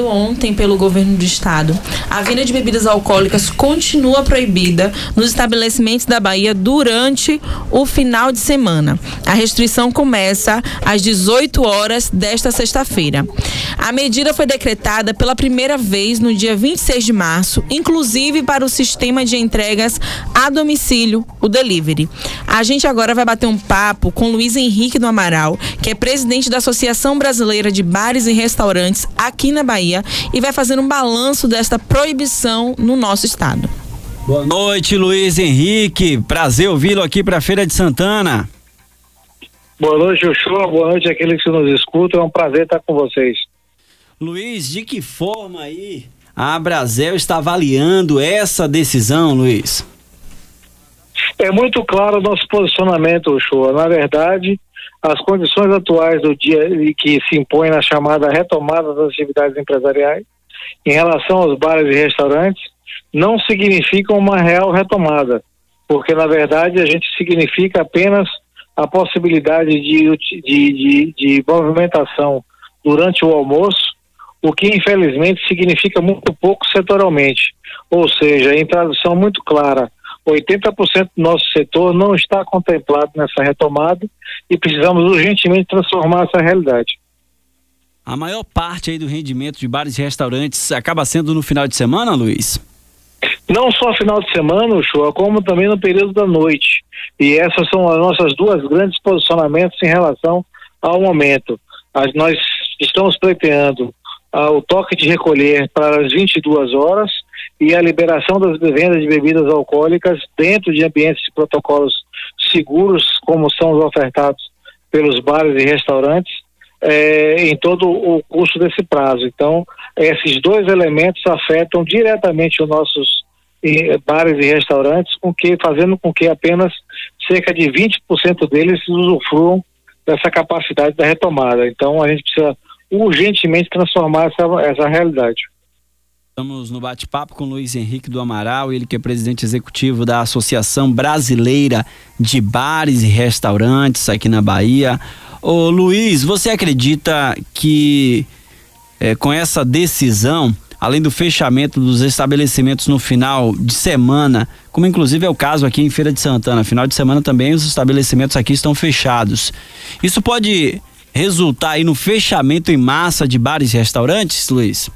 ontem pelo governo do estado. A venda de bebidas alcoólicas continua proibida nos estabelecimentos da Bahia durante o final de semana. A restrição começa às 18 horas desta sexta-feira. A medida foi decretada pela primeira vez no dia 26 de março, inclusive para o sistema de entregas a domicílio, o delivery. A gente agora vai bater um papo com Luiz Henrique do Amaral, que é presidente da Associação Brasileira de Bares e Restaurantes aqui na Bahia Bahia e vai fazer um balanço desta proibição no nosso estado. Boa noite, Luiz Henrique. Prazer ouvi-lo aqui para a Feira de Santana. Boa noite, Joshua. Boa noite àqueles que nos escutam. É um prazer estar com vocês. Luiz, de que forma aí a Brasel está avaliando essa decisão, Luiz? É muito claro o nosso posicionamento, Joshua. Na verdade, as condições atuais do dia que se impõem na chamada retomada das atividades empresariais em relação aos bares e restaurantes não significam uma real retomada, porque na verdade a gente significa apenas a possibilidade de, de, de, de movimentação durante o almoço, o que infelizmente significa muito pouco setorialmente. Ou seja, em tradução muito clara, 80% do nosso setor não está contemplado nessa retomada e precisamos urgentemente transformar essa realidade. A maior parte aí do rendimento de bares e restaurantes acaba sendo no final de semana, Luiz? Não só final de semana, show, como também no período da noite. E essas são as nossas duas grandes posicionamentos em relação ao momento. As, nós estamos pleiteando ah, o toque de recolher para as 22 horas e a liberação das vendas de bebidas alcoólicas dentro de ambientes de protocolos seguros, como são os ofertados pelos bares e restaurantes, é, em todo o curso desse prazo. Então, esses dois elementos afetam diretamente os nossos bares e restaurantes, com que, fazendo com que apenas cerca de 20% deles usufruam dessa capacidade da retomada. Então, a gente precisa urgentemente transformar essa, essa realidade. Estamos no bate-papo com Luiz Henrique do Amaral, ele que é presidente executivo da Associação Brasileira de Bares e Restaurantes aqui na Bahia. Ô Luiz, você acredita que é, com essa decisão, além do fechamento dos estabelecimentos no final de semana, como inclusive é o caso aqui em Feira de Santana, final de semana também os estabelecimentos aqui estão fechados. Isso pode resultar aí no fechamento em massa de bares e restaurantes, Luiz?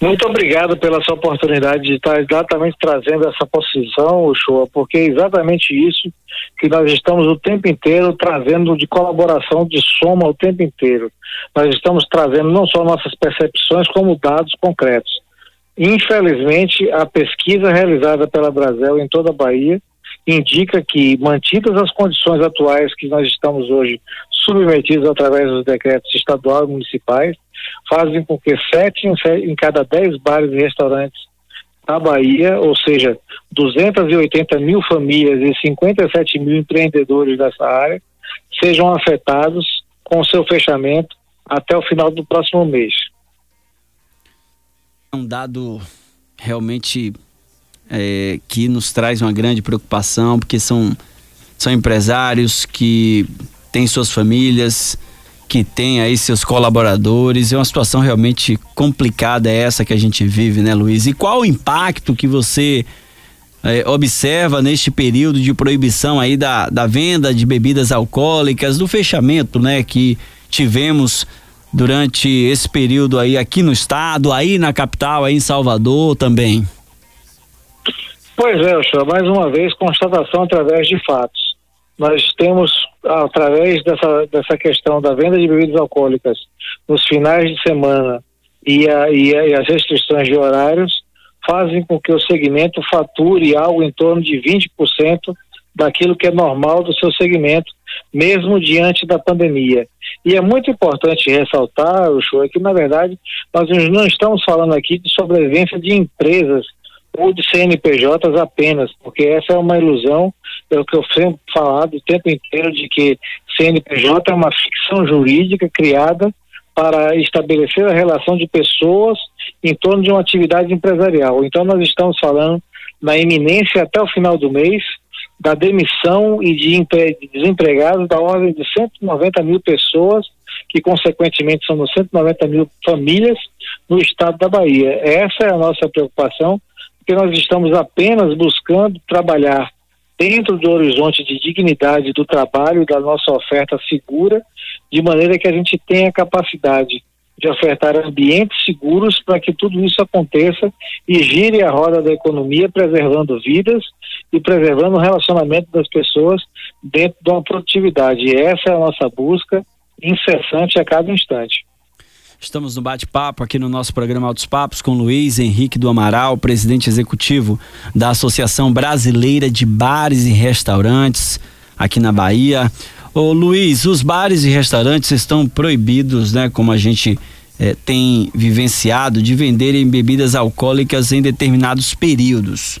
Muito obrigado pela sua oportunidade de estar exatamente trazendo essa posição, Uchoa, porque é exatamente isso que nós estamos o tempo inteiro trazendo de colaboração, de soma o tempo inteiro. Nós estamos trazendo não só nossas percepções, como dados concretos. Infelizmente, a pesquisa realizada pela Brasil em toda a Bahia indica que, mantidas as condições atuais que nós estamos hoje submetidos através dos decretos estaduais e municipais, fazem com que sete em cada dez bares e restaurantes na Bahia, ou seja, 280 mil famílias e 57 mil empreendedores dessa área, sejam afetados com o seu fechamento até o final do próximo mês. É um dado realmente é, que nos traz uma grande preocupação, porque são, são empresários que têm suas famílias, que têm aí seus colaboradores. É uma situação realmente complicada essa que a gente vive, né, Luiz? E qual o impacto que você é, observa neste período de proibição aí da, da venda de bebidas alcoólicas, do fechamento, né, que tivemos durante esse período aí aqui no estado, aí na capital, aí em Salvador também? Pois é, senhor, mais uma vez, constatação através de fatos. Nós temos, através dessa, dessa questão da venda de bebidas alcoólicas nos finais de semana e, a, e, a, e as restrições de horários, fazem com que o segmento fature algo em torno de 20% daquilo que é normal do seu segmento, mesmo diante da pandemia. E é muito importante ressaltar, o show, é que na verdade nós não estamos falando aqui de sobrevivência de empresas ou de CNPJs apenas, porque essa é uma ilusão, é o que eu sempre falado o tempo inteiro de que CNPJ é uma ficção jurídica criada para estabelecer a relação de pessoas em torno de uma atividade empresarial. Então nós estamos falando na iminência até o final do mês da demissão e de desempregados da ordem de 190 mil pessoas que consequentemente são 190 mil famílias no estado da Bahia. Essa é a nossa preocupação, porque nós estamos apenas buscando trabalhar dentro do horizonte de dignidade do trabalho da nossa oferta segura, de maneira que a gente tenha capacidade de ofertar ambientes seguros para que tudo isso aconteça e gire a roda da economia, preservando vidas e preservando o relacionamento das pessoas dentro de uma produtividade. E essa é a nossa busca incessante a cada instante. Estamos no bate-papo aqui no nosso programa Altos Papos com Luiz Henrique do Amaral, presidente executivo da Associação Brasileira de Bares e Restaurantes aqui na Bahia. Ô Luiz, os bares e restaurantes estão proibidos, né? Como a gente eh, tem vivenciado, de venderem bebidas alcoólicas em determinados períodos.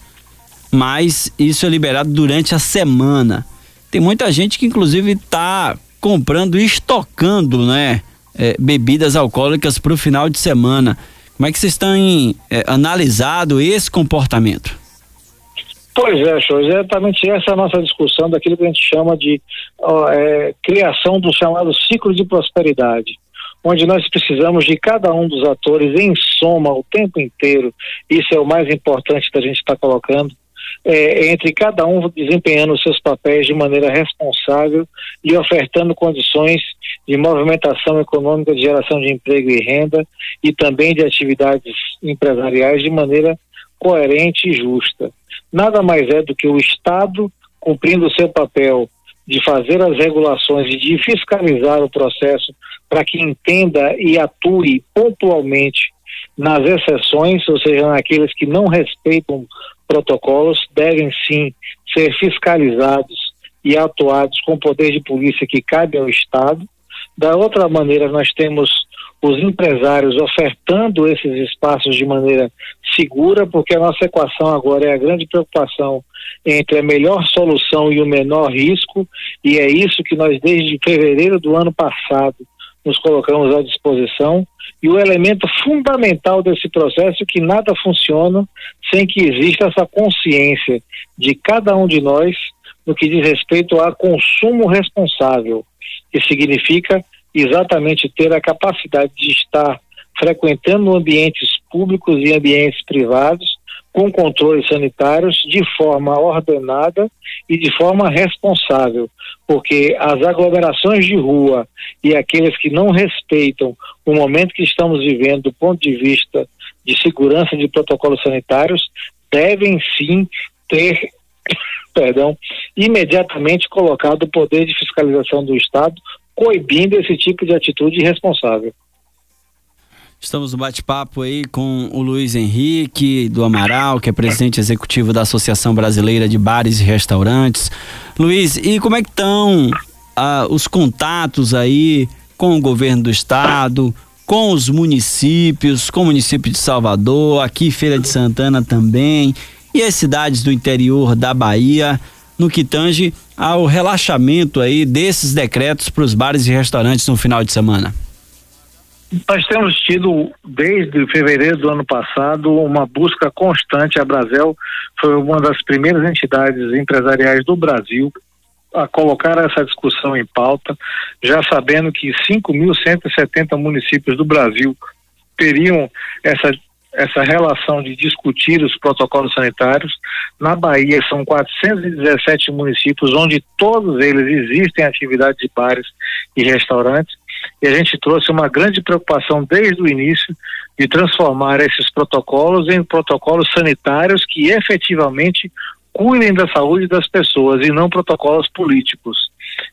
Mas isso é liberado durante a semana. Tem muita gente que inclusive está comprando e estocando, né? É, bebidas alcoólicas para o final de semana. Como é que vocês estão é, analisado esse comportamento? Pois é, show. Exatamente essa é a nossa discussão daquilo que a gente chama de ó, é, criação do chamado ciclo de prosperidade, onde nós precisamos de cada um dos atores em soma o tempo inteiro. Isso é o mais importante da gente estar tá colocando é, entre cada um desempenhando os seus papéis de maneira responsável e ofertando condições de movimentação econômica, de geração de emprego e renda e também de atividades empresariais de maneira coerente e justa. Nada mais é do que o Estado cumprindo o seu papel de fazer as regulações e de fiscalizar o processo para que entenda e atue pontualmente nas exceções, ou seja, naqueles que não respeitam protocolos devem sim ser fiscalizados e atuados com o poder de polícia que cabe ao Estado. Da outra maneira, nós temos os empresários ofertando esses espaços de maneira segura, porque a nossa equação agora é a grande preocupação entre a melhor solução e o menor risco, e é isso que nós, desde fevereiro do ano passado, nos colocamos à disposição. E o elemento fundamental desse processo é que nada funciona sem que exista essa consciência de cada um de nós no que diz respeito a consumo responsável, que significa exatamente ter a capacidade de estar frequentando ambientes públicos e ambientes privados com controles sanitários de forma ordenada e de forma responsável, porque as aglomerações de rua e aqueles que não respeitam o momento que estamos vivendo do ponto de vista de segurança de protocolos sanitários devem sim ter, perdão, imediatamente colocado o poder de fiscalização do Estado coibindo esse tipo de atitude irresponsável. Estamos no bate-papo aí com o Luiz Henrique do Amaral, que é presidente executivo da Associação Brasileira de Bares e Restaurantes. Luiz, e como é que estão ah, os contatos aí com o governo do estado, com os municípios, com o município de Salvador, aqui Feira de Santana também, e as cidades do interior da Bahia, no que tange ao relaxamento aí desses decretos para os bares e restaurantes no final de semana? Nós temos tido, desde fevereiro do ano passado, uma busca constante. A Brasel foi uma das primeiras entidades empresariais do Brasil a colocar essa discussão em pauta, já sabendo que 5.170 municípios do Brasil teriam essa essa relação de discutir os protocolos sanitários. Na Bahia são 417 municípios onde todos eles existem atividades de bares e restaurantes e a gente trouxe uma grande preocupação desde o início de transformar esses protocolos em protocolos sanitários que efetivamente cuidem da saúde das pessoas e não protocolos políticos.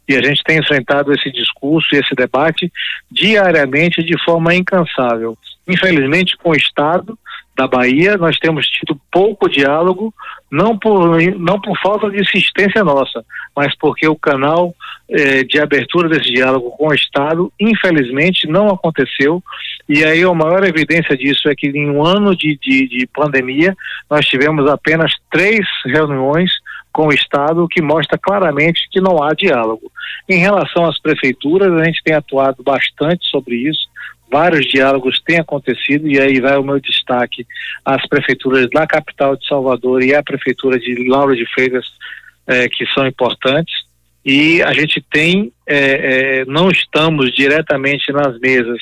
E a gente tem enfrentado esse discurso e esse debate diariamente de forma incansável. Infelizmente, com o Estado, da Bahia, nós temos tido pouco diálogo, não por, não por falta de insistência nossa, mas porque o canal eh, de abertura desse diálogo com o Estado, infelizmente, não aconteceu. E aí a maior evidência disso é que em um ano de, de, de pandemia, nós tivemos apenas três reuniões com o Estado, que mostra claramente que não há diálogo. Em relação às prefeituras, a gente tem atuado bastante sobre isso vários diálogos têm acontecido e aí vai o meu destaque às prefeituras da capital de Salvador e à prefeitura de Lauro de Freitas, eh, que são importantes. e a gente tem, é, é, não estamos diretamente nas mesas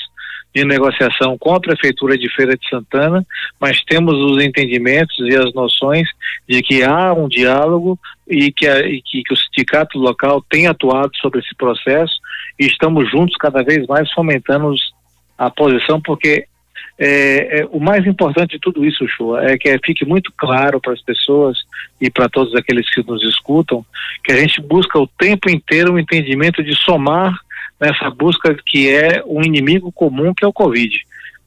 de negociação com a Prefeitura de Feira de Santana, mas temos os entendimentos e as noções de que há um diálogo e que, a, e que, que o sindicato local tem atuado sobre esse processo e estamos juntos cada vez mais fomentando a posição, porque é, é, o mais importante de tudo isso, Chua, é que fique muito claro para as pessoas e para todos aqueles que nos escutam que a gente busca o tempo inteiro o entendimento de somar nessa busca que é um inimigo comum que é o Covid.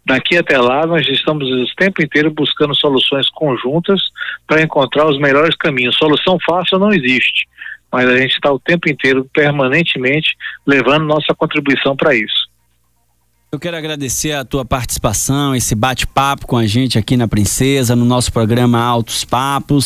Daqui até lá, nós estamos o tempo inteiro buscando soluções conjuntas para encontrar os melhores caminhos. Solução fácil não existe, mas a gente está o tempo inteiro, permanentemente, levando nossa contribuição para isso. Eu quero agradecer a tua participação, esse bate-papo com a gente aqui na Princesa, no nosso programa Altos Papos.